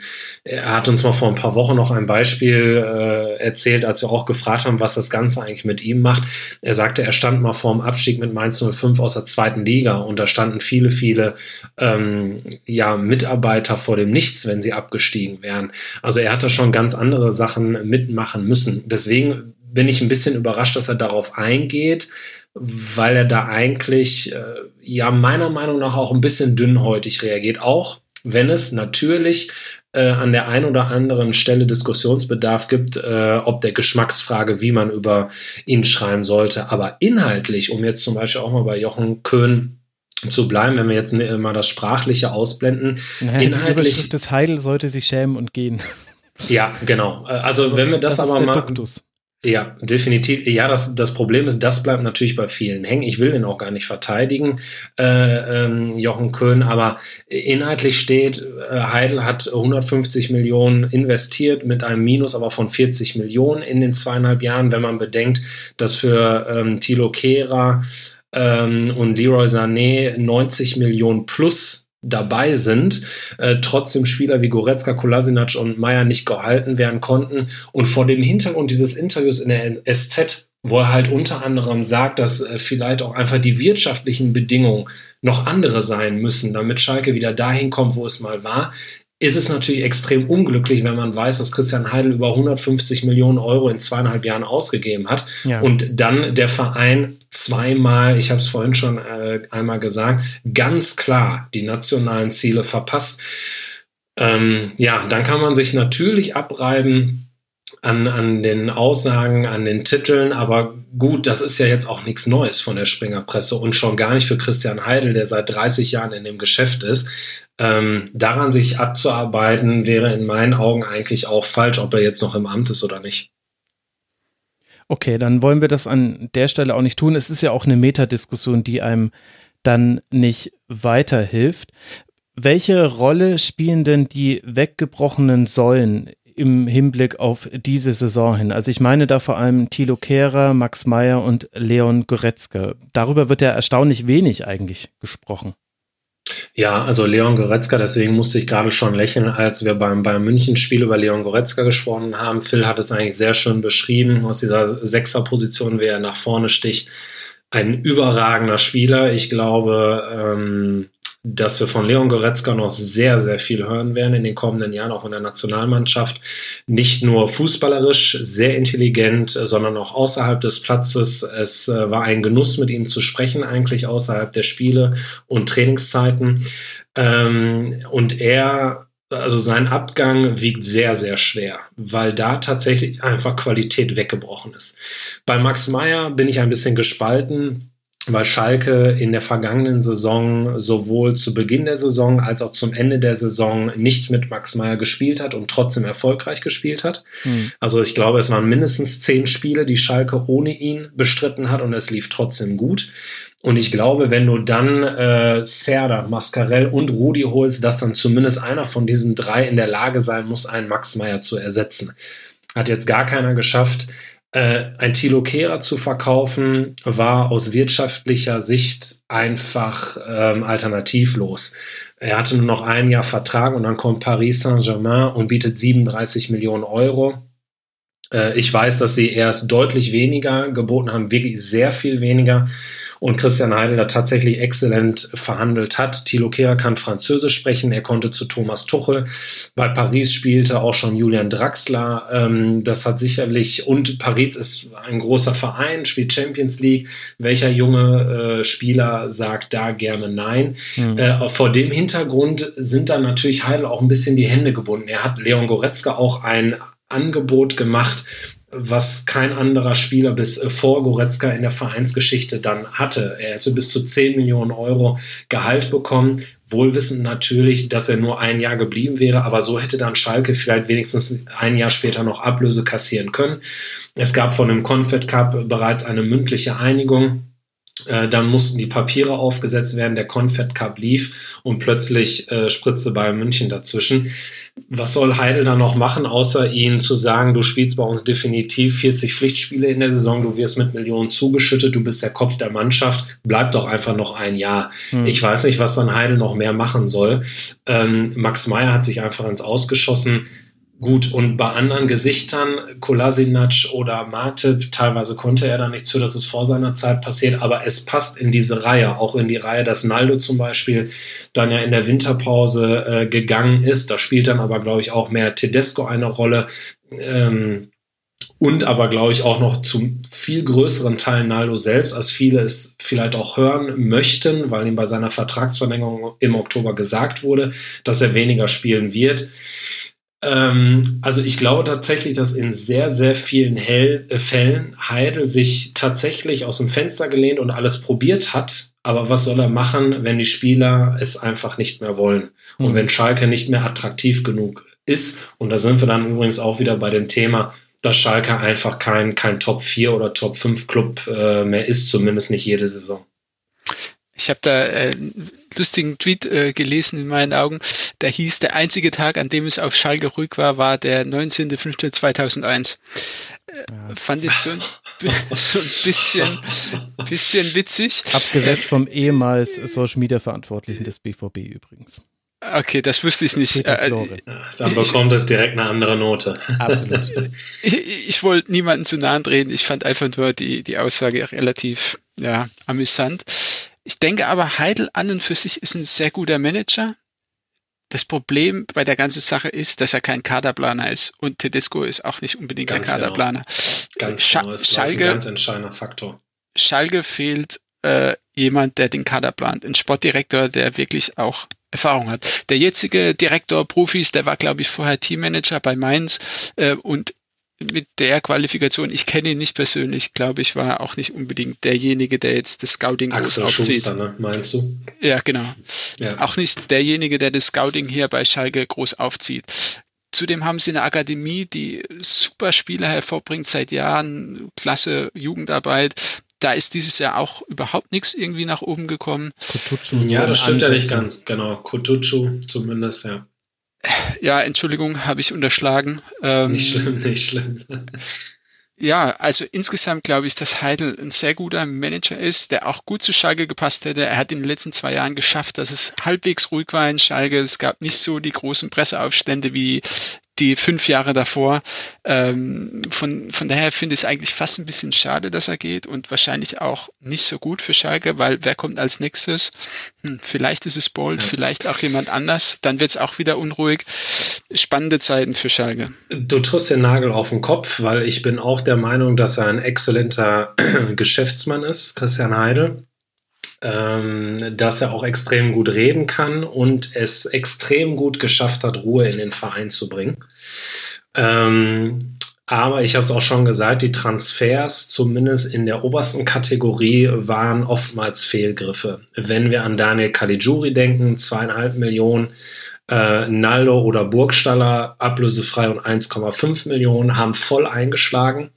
er hat uns mal vor ein paar Wochen noch ein Beispiel äh, erzählt, als wir auch gefragt haben, was das Ganze eigentlich mit ihm macht. Er sagte, er stand mal vor dem Abstieg mit Mainz 05 aus der zweiten Liga und da standen viele, viele ähm, ja, Mitarbeiter vor dem Nichts, wenn sie abgestiegen wären. Also er hatte schon ganz andere Sachen mitmachen müssen. Deswegen bin ich ein bisschen überrascht, dass er darauf eingeht, weil er da eigentlich, äh, ja, meiner Meinung nach auch ein bisschen dünnhäutig reagiert. Auch wenn es natürlich äh, an der einen oder anderen Stelle Diskussionsbedarf gibt, äh, ob der Geschmacksfrage, wie man über ihn schreiben sollte. Aber inhaltlich, um jetzt zum Beispiel auch mal bei Jochen Köhn zu bleiben, wenn wir jetzt mal das Sprachliche ausblenden. Naja, inhaltlich, die Überschrift des Heidel sollte sich schämen und gehen. Ja, genau. Also, also wenn wir das, das aber mal. Duktus. Ja, definitiv. Ja, das, das Problem ist, das bleibt natürlich bei vielen hängen. Ich will den auch gar nicht verteidigen, äh, ähm, Jochen Köhn, aber inhaltlich steht, äh, Heidel hat 150 Millionen investiert mit einem Minus aber von 40 Millionen in den zweieinhalb Jahren, wenn man bedenkt, dass für ähm, Thilo Kehrer ähm, und Leroy Sané 90 Millionen plus dabei sind, äh, trotzdem Spieler wie Goretzka, Kolasinac und Meier nicht gehalten werden konnten. Und vor dem Hintergrund dieses Interviews in der SZ, wo er halt unter anderem sagt, dass äh, vielleicht auch einfach die wirtschaftlichen Bedingungen noch andere sein müssen, damit Schalke wieder dahin kommt, wo es mal war, ist es natürlich extrem unglücklich, wenn man weiß, dass Christian Heidel über 150 Millionen Euro in zweieinhalb Jahren ausgegeben hat ja. und dann der Verein zweimal, ich habe es vorhin schon äh, einmal gesagt, ganz klar die nationalen Ziele verpasst. Ähm, ja, dann kann man sich natürlich abreiben an, an den Aussagen, an den Titeln, aber gut, das ist ja jetzt auch nichts Neues von der Springerpresse und schon gar nicht für Christian Heidel, der seit 30 Jahren in dem Geschäft ist. Ähm, daran sich abzuarbeiten, wäre in meinen Augen eigentlich auch falsch, ob er jetzt noch im Amt ist oder nicht. Okay, dann wollen wir das an der Stelle auch nicht tun. Es ist ja auch eine Metadiskussion, die einem dann nicht weiterhilft. Welche Rolle spielen denn die weggebrochenen Säulen im Hinblick auf diese Saison hin? Also ich meine da vor allem Thilo Kehrer, Max Meyer und Leon Goretzka. Darüber wird ja erstaunlich wenig eigentlich gesprochen. Ja, also Leon Goretzka, deswegen musste ich gerade schon lächeln, als wir beim Bayern München-Spiel über Leon Goretzka gesprochen haben. Phil hat es eigentlich sehr schön beschrieben, aus dieser Sechser-Position, wie er nach vorne sticht. Ein überragender Spieler. Ich glaube, ähm, dass wir von Leon Goretzka noch sehr, sehr viel hören werden in den kommenden Jahren, auch in der Nationalmannschaft. Nicht nur fußballerisch, sehr intelligent, sondern auch außerhalb des Platzes. Es äh, war ein Genuss, mit ihm zu sprechen, eigentlich außerhalb der Spiele und Trainingszeiten. Ähm, und er also sein Abgang wiegt sehr, sehr schwer, weil da tatsächlich einfach Qualität weggebrochen ist. Bei Max Meyer bin ich ein bisschen gespalten weil Schalke in der vergangenen Saison sowohl zu Beginn der Saison als auch zum Ende der Saison nicht mit Max Meyer gespielt hat und trotzdem erfolgreich gespielt hat. Mhm. Also ich glaube, es waren mindestens zehn Spiele, die Schalke ohne ihn bestritten hat und es lief trotzdem gut. Und ich glaube, wenn du dann äh, Serda, Mascarell und Rudi holst, dass dann zumindest einer von diesen drei in der Lage sein muss, einen Max Meyer zu ersetzen. Hat jetzt gar keiner geschafft. Äh, ein Thilo Kehrer zu verkaufen, war aus wirtschaftlicher Sicht einfach ähm, alternativlos. Er hatte nur noch ein Jahr Vertrag und dann kommt Paris Saint-Germain und bietet 37 Millionen Euro. Äh, ich weiß, dass sie erst deutlich weniger geboten haben, wirklich sehr viel weniger und Christian Heidel da tatsächlich exzellent verhandelt hat. Thilo Kehr kann Französisch sprechen, er konnte zu Thomas Tuchel. Bei Paris spielte auch schon Julian Draxler. Ähm, das hat sicherlich, und Paris ist ein großer Verein, spielt Champions League. Welcher junge äh, Spieler sagt da gerne Nein? Mhm. Äh, vor dem Hintergrund sind dann natürlich Heidel auch ein bisschen die Hände gebunden. Er hat Leon Goretzka auch ein Angebot gemacht, was kein anderer Spieler bis äh, vor Goretzka in der Vereinsgeschichte dann hatte. Er hätte bis zu 10 Millionen Euro Gehalt bekommen, wohlwissend natürlich, dass er nur ein Jahr geblieben wäre, aber so hätte dann Schalke vielleicht wenigstens ein Jahr später noch Ablöse kassieren können. Es gab von dem Confed Cup bereits eine mündliche Einigung äh, dann mussten die Papiere aufgesetzt werden, der Confed Cup lief und plötzlich äh, spritzte Bayern München dazwischen. Was soll Heidel dann noch machen, außer ihnen zu sagen, du spielst bei uns definitiv 40 Pflichtspiele in der Saison, du wirst mit Millionen zugeschüttet, du bist der Kopf der Mannschaft, bleib doch einfach noch ein Jahr. Hm. Ich weiß nicht, was dann Heidel noch mehr machen soll. Ähm, Max Meyer hat sich einfach ins Ausgeschossen. Gut, und bei anderen Gesichtern, Kolasinac oder Matip, teilweise konnte er da nichts für, dass es vor seiner Zeit passiert, aber es passt in diese Reihe, auch in die Reihe, dass Naldo zum Beispiel dann ja in der Winterpause äh, gegangen ist. Da spielt dann aber, glaube ich, auch mehr Tedesco eine Rolle. Ähm, und aber, glaube ich, auch noch zum viel größeren Teil Naldo selbst, als viele es vielleicht auch hören möchten, weil ihm bei seiner Vertragsverlängerung im Oktober gesagt wurde, dass er weniger spielen wird. Ähm, also ich glaube tatsächlich, dass in sehr, sehr vielen Hell äh, Fällen Heidel sich tatsächlich aus dem Fenster gelehnt und alles probiert hat. Aber was soll er machen, wenn die Spieler es einfach nicht mehr wollen? Mhm. Und wenn Schalke nicht mehr attraktiv genug ist? Und da sind wir dann übrigens auch wieder bei dem Thema, dass Schalke einfach kein, kein Top 4 oder Top 5 Club äh, mehr ist, zumindest nicht jede Saison. Ich habe da äh, einen lustigen Tweet äh, gelesen in meinen Augen. Da hieß, der einzige Tag, an dem es auf Schalke ruhig war, war der 19.05.2001. Äh, ja. Fand ich so ein, so ein bisschen, bisschen witzig. Abgesetzt vom ehemals Social Media Verantwortlichen des BVB übrigens. Okay, das wüsste ich nicht. Äh, äh dann bekommt es direkt eine andere Note. Absolut. ich, ich wollte niemanden zu nahe drehen. Ich fand einfach nur die, die Aussage relativ ja, amüsant. Ich denke aber, Heidel an und für sich ist ein sehr guter Manager. Das Problem bei der ganzen Sache ist, dass er kein Kaderplaner ist und Tedesco ist auch nicht unbedingt ganz der genau. Kaderplaner. Genau. Ganz Scha genau, ist Schalke, ein ganz entscheidender Faktor. Schalke fehlt äh, jemand, der den Kader plant, ein Sportdirektor, der wirklich auch Erfahrung hat. Der jetzige Direktor Profis, der war, glaube ich, vorher Teammanager bei Mainz äh, und mit der Qualifikation, ich kenne ihn nicht persönlich, glaube ich, war auch nicht unbedingt derjenige, der jetzt das Scouting Axel groß aufzieht. Schuster, ne? meinst du? Ja, genau. Ja. Auch nicht derjenige, der das Scouting hier bei Schalke groß aufzieht. Zudem haben sie eine Akademie, die super Spieler hervorbringt seit Jahren, klasse Jugendarbeit. Da ist dieses Jahr auch überhaupt nichts irgendwie nach oben gekommen. Kutucu ja, das stimmt ja nicht ganz, genau. Kutucu zumindest, ja. Ja, Entschuldigung, habe ich unterschlagen. Ähm, nicht schlimm, nicht schlimm. Ja, also insgesamt glaube ich, dass Heidel ein sehr guter Manager ist, der auch gut zu Schalke gepasst hätte. Er hat in den letzten zwei Jahren geschafft, dass es halbwegs ruhig war in Schalke. Es gab nicht so die großen Presseaufstände wie die fünf Jahre davor. Ähm, von, von daher finde ich es eigentlich fast ein bisschen schade, dass er geht und wahrscheinlich auch nicht so gut für Schalke, weil wer kommt als nächstes? Hm, vielleicht ist es Bold, ja. vielleicht auch jemand anders. Dann wird es auch wieder unruhig. Spannende Zeiten für Schalke. Du triffst den Nagel auf den Kopf, weil ich bin auch der Meinung, dass er ein exzellenter Geschäftsmann ist, Christian Heidel ähm, dass er auch extrem gut reden kann und es extrem gut geschafft hat, Ruhe in den Verein zu bringen. Ähm, aber ich habe es auch schon gesagt, die Transfers, zumindest in der obersten Kategorie, waren oftmals Fehlgriffe. Wenn wir an Daniel Caligiuri denken, zweieinhalb Millionen äh, Naldo oder Burgstaller ablösefrei und 1,5 Millionen haben voll eingeschlagen.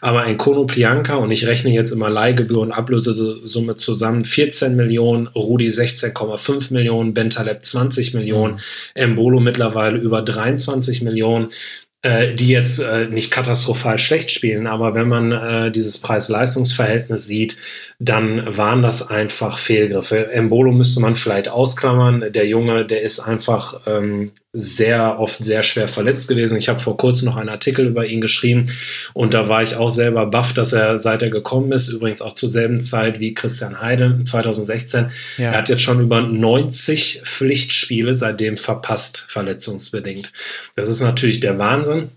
Aber ein Kono Plianka, und ich rechne jetzt immer Leihgebühr und Ablösesumme zusammen, 14 Millionen, Rudi 16,5 Millionen, Bentaleb 20 Millionen, mhm. Embolo mittlerweile über 23 Millionen äh, die jetzt äh, nicht katastrophal schlecht spielen, aber wenn man äh, dieses Preis-Leistungs-Verhältnis sieht, dann waren das einfach Fehlgriffe. Embolo müsste man vielleicht ausklammern. Der Junge, der ist einfach ähm, sehr oft sehr schwer verletzt gewesen. Ich habe vor kurzem noch einen Artikel über ihn geschrieben und da war ich auch selber baff, dass er seit er gekommen ist, übrigens auch zur selben Zeit wie Christian Heide 2016, ja. er hat jetzt schon über 90 Pflichtspiele seitdem verpasst, verletzungsbedingt. Das ist natürlich der Wahnsinn.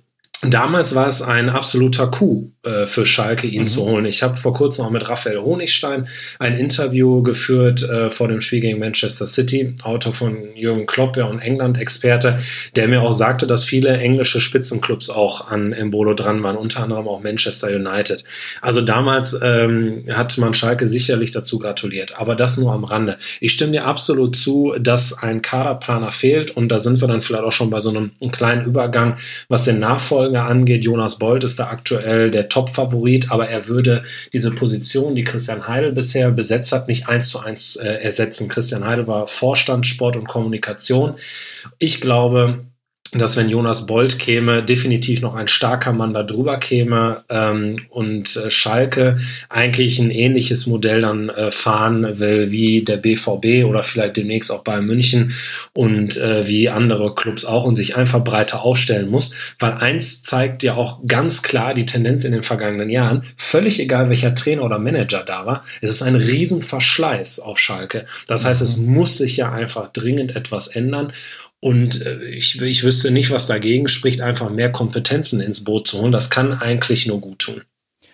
Damals war es ein absoluter Coup äh, für Schalke, ihn mhm. zu holen. Ich habe vor kurzem auch mit Raphael Honigstein ein Interview geführt äh, vor dem Spiel gegen Manchester City, Autor von Jürgen Klopp ja, und England-Experte, der mir auch sagte, dass viele englische Spitzenclubs auch an Embolo dran waren, unter anderem auch Manchester United. Also damals ähm, hat man Schalke sicherlich dazu gratuliert, aber das nur am Rande. Ich stimme dir absolut zu, dass ein Kaderplaner fehlt und da sind wir dann vielleicht auch schon bei so einem, einem kleinen Übergang, was den Nachfolger Nachfolger angeht. Jonas Bolt ist da aktuell der Top-Favorit, aber er würde diese Position, die Christian Heidel bisher besetzt hat, nicht eins zu eins äh, ersetzen. Christian Heidel war Vorstand Sport und Kommunikation. Ich glaube, dass wenn Jonas Bolt käme, definitiv noch ein starker Mann da drüber käme ähm, und äh, Schalke eigentlich ein ähnliches Modell dann äh, fahren will wie der BVB oder vielleicht demnächst auch bei München und äh, wie andere Clubs auch und sich einfach breiter aufstellen muss, weil eins zeigt ja auch ganz klar die Tendenz in den vergangenen Jahren, völlig egal welcher Trainer oder Manager da war, es ist ein Riesenverschleiß auf Schalke. Das heißt, es mhm. muss sich ja einfach dringend etwas ändern und äh, ich, ich wüsste nicht, was dagegen spricht, einfach mehr Kompetenzen ins Boot zu holen. Das kann eigentlich nur gut tun.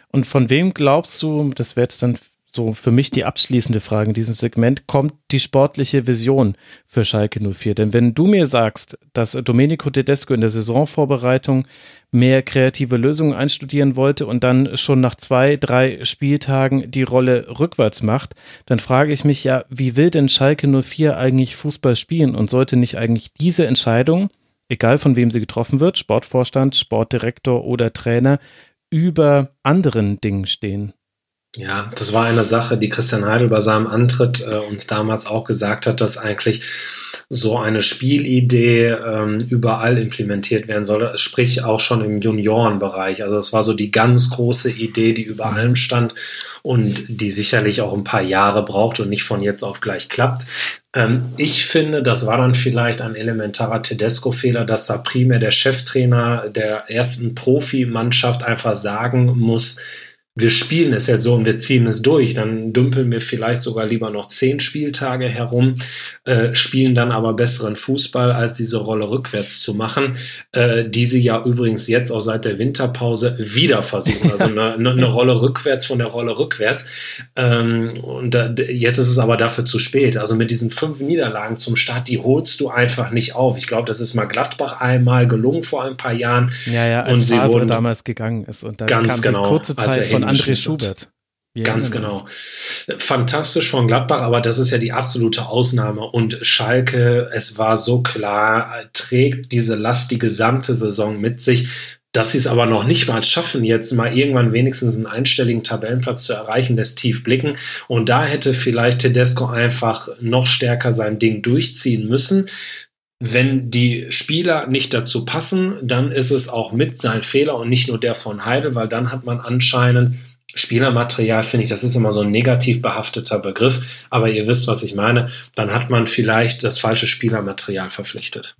Und von wem glaubst du, das wäre jetzt dann so für mich die abschließende Frage in diesem Segment, kommt die sportliche Vision für Schalke 04? Denn wenn du mir sagst, dass Domenico Tedesco in der Saisonvorbereitung mehr kreative Lösungen einstudieren wollte und dann schon nach zwei, drei Spieltagen die Rolle rückwärts macht, dann frage ich mich ja, wie will denn Schalke 04 eigentlich Fußball spielen und sollte nicht eigentlich diese Entscheidung, egal von wem sie getroffen wird, Sportvorstand, Sportdirektor oder Trainer, über anderen Dingen stehen? Ja, das war eine Sache, die Christian Heidel bei seinem Antritt äh, uns damals auch gesagt hat, dass eigentlich so eine Spielidee ähm, überall implementiert werden soll, sprich auch schon im Juniorenbereich. Also es war so die ganz große Idee, die über allem stand und die sicherlich auch ein paar Jahre braucht und nicht von jetzt auf gleich klappt. Ähm, ich finde, das war dann vielleicht ein elementarer Tedesco-Fehler, dass da primär der Cheftrainer der ersten Profimannschaft einfach sagen muss, wir spielen es jetzt so und wir ziehen es durch, dann dümpeln wir vielleicht sogar lieber noch zehn Spieltage herum, äh, spielen dann aber besseren Fußball, als diese Rolle rückwärts zu machen, äh, die sie ja übrigens jetzt auch seit der Winterpause wieder versuchen. Also eine, eine Rolle rückwärts von der Rolle rückwärts. Ähm, und da, jetzt ist es aber dafür zu spät. Also mit diesen fünf Niederlagen zum Start, die holst du einfach nicht auf. Ich glaube, das ist mal Gladbach einmal gelungen vor ein paar Jahren. Ja, ja, als und sie wurden damals gegangen ist. Und dann ganz kam genau, kurze Zeit von André Schubert. Wir Ganz genau. Fantastisch von Gladbach, aber das ist ja die absolute Ausnahme. Und Schalke, es war so klar, trägt diese Last die gesamte Saison mit sich. Dass sie es aber noch nicht mal schaffen, jetzt mal irgendwann wenigstens einen einstelligen Tabellenplatz zu erreichen, lässt tief blicken. Und da hätte vielleicht Tedesco einfach noch stärker sein Ding durchziehen müssen. Wenn die Spieler nicht dazu passen, dann ist es auch mit sein Fehler und nicht nur der von Heidel, weil dann hat man anscheinend Spielermaterial, finde ich, das ist immer so ein negativ behafteter Begriff, aber ihr wisst, was ich meine, dann hat man vielleicht das falsche Spielermaterial verpflichtet.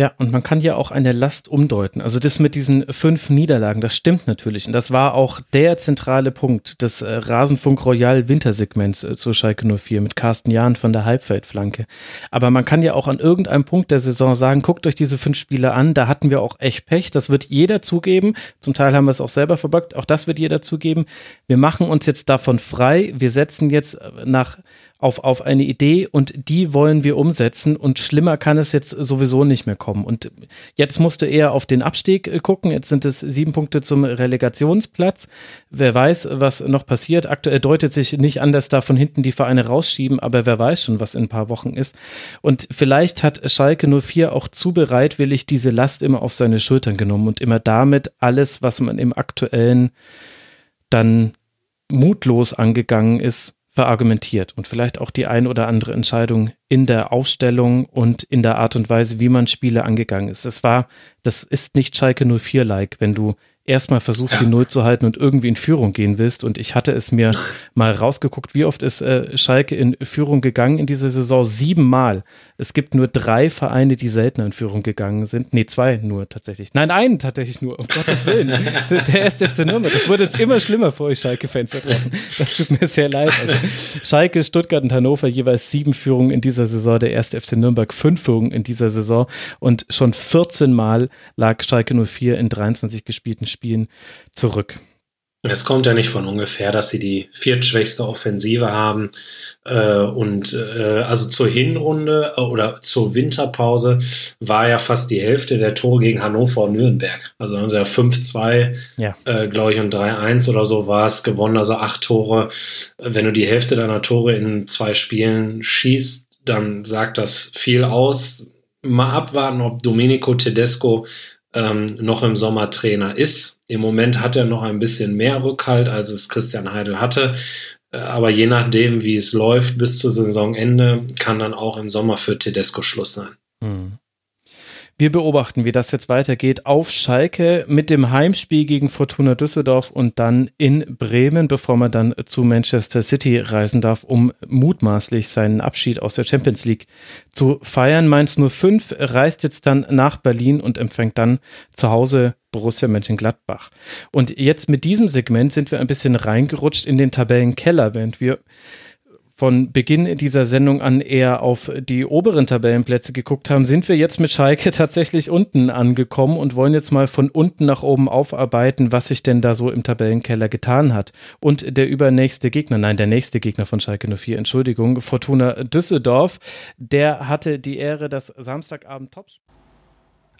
Ja, und man kann ja auch eine Last umdeuten. Also das mit diesen fünf Niederlagen, das stimmt natürlich. Und das war auch der zentrale Punkt des äh, Rasenfunk Royal Wintersegments äh, zu Schalke 04 mit Carsten Jahn von der Halbfeldflanke. Aber man kann ja auch an irgendeinem Punkt der Saison sagen, guckt euch diese fünf Spiele an, da hatten wir auch echt Pech. Das wird jeder zugeben. Zum Teil haben wir es auch selber verbockt. Auch das wird jeder zugeben. Wir machen uns jetzt davon frei. Wir setzen jetzt äh, nach auf, auf eine Idee und die wollen wir umsetzen und schlimmer kann es jetzt sowieso nicht mehr kommen. Und jetzt musst du eher auf den Abstieg äh, gucken. Jetzt sind es sieben Punkte zum Relegationsplatz. Wer weiß, was noch passiert. Aktuell deutet sich nicht an, dass da von hinten die Vereine rausschieben, aber wer weiß schon, was in ein paar Wochen ist. Und vielleicht hat Schalke 04 auch zu bereitwillig diese Last immer auf seine Schultern genommen und immer damit alles, was man im aktuellen dann mutlos angegangen ist, verargumentiert und vielleicht auch die ein oder andere Entscheidung in der Aufstellung und in der Art und Weise, wie man Spiele angegangen ist. Es war, das ist nicht Schalke 04-like, wenn du erstmal versuchst, ja. die Null zu halten und irgendwie in Führung gehen willst. Und ich hatte es mir mal rausgeguckt, wie oft ist äh, Schalke in Führung gegangen in dieser Saison? Siebenmal. Es gibt nur drei Vereine, die seltener in Führung gegangen sind. Nee, zwei nur tatsächlich. Nein, einen tatsächlich nur, um Gottes Willen. der, der erste FC Nürnberg. Das wurde jetzt immer schlimmer für euch Schalke-Fans da draußen. Das tut mir sehr leid. Also, Schalke, Stuttgart und Hannover jeweils sieben Führungen in dieser Saison. Der erste FC Nürnberg fünf Führungen in dieser Saison. Und schon 14 Mal lag Schalke 04 in 23 gespielten Spielen zurück. Es kommt ja nicht von ungefähr, dass sie die viertschwächste Offensive haben. Äh, und äh, also zur Hinrunde äh, oder zur Winterpause war ja fast die Hälfte der Tore gegen Hannover und Nürnberg. Also haben sie ja 5-2, ja. äh, glaube ich, und 3-1 oder so war es gewonnen, also acht Tore. Wenn du die Hälfte deiner Tore in zwei Spielen schießt, dann sagt das viel aus. Mal abwarten, ob Domenico Tedesco ähm, noch im Sommer Trainer ist. Im Moment hat er noch ein bisschen mehr Rückhalt, als es Christian Heidel hatte. Äh, aber je nachdem, wie es läuft bis zu Saisonende, kann dann auch im Sommer für Tedesco Schluss sein. Hm. Wir beobachten, wie das jetzt weitergeht auf Schalke mit dem Heimspiel gegen Fortuna Düsseldorf und dann in Bremen, bevor man dann zu Manchester City reisen darf, um mutmaßlich seinen Abschied aus der Champions League zu feiern. Mainz 05 reist jetzt dann nach Berlin und empfängt dann zu Hause Borussia Mönchengladbach. Und jetzt mit diesem Segment sind wir ein bisschen reingerutscht in den Tabellenkeller, während wir von Beginn dieser Sendung an eher auf die oberen Tabellenplätze geguckt haben, sind wir jetzt mit Schalke tatsächlich unten angekommen und wollen jetzt mal von unten nach oben aufarbeiten, was sich denn da so im Tabellenkeller getan hat. Und der übernächste Gegner, nein, der nächste Gegner von Schalke 04, Entschuldigung, Fortuna Düsseldorf, der hatte die Ehre, das Samstagabend Tops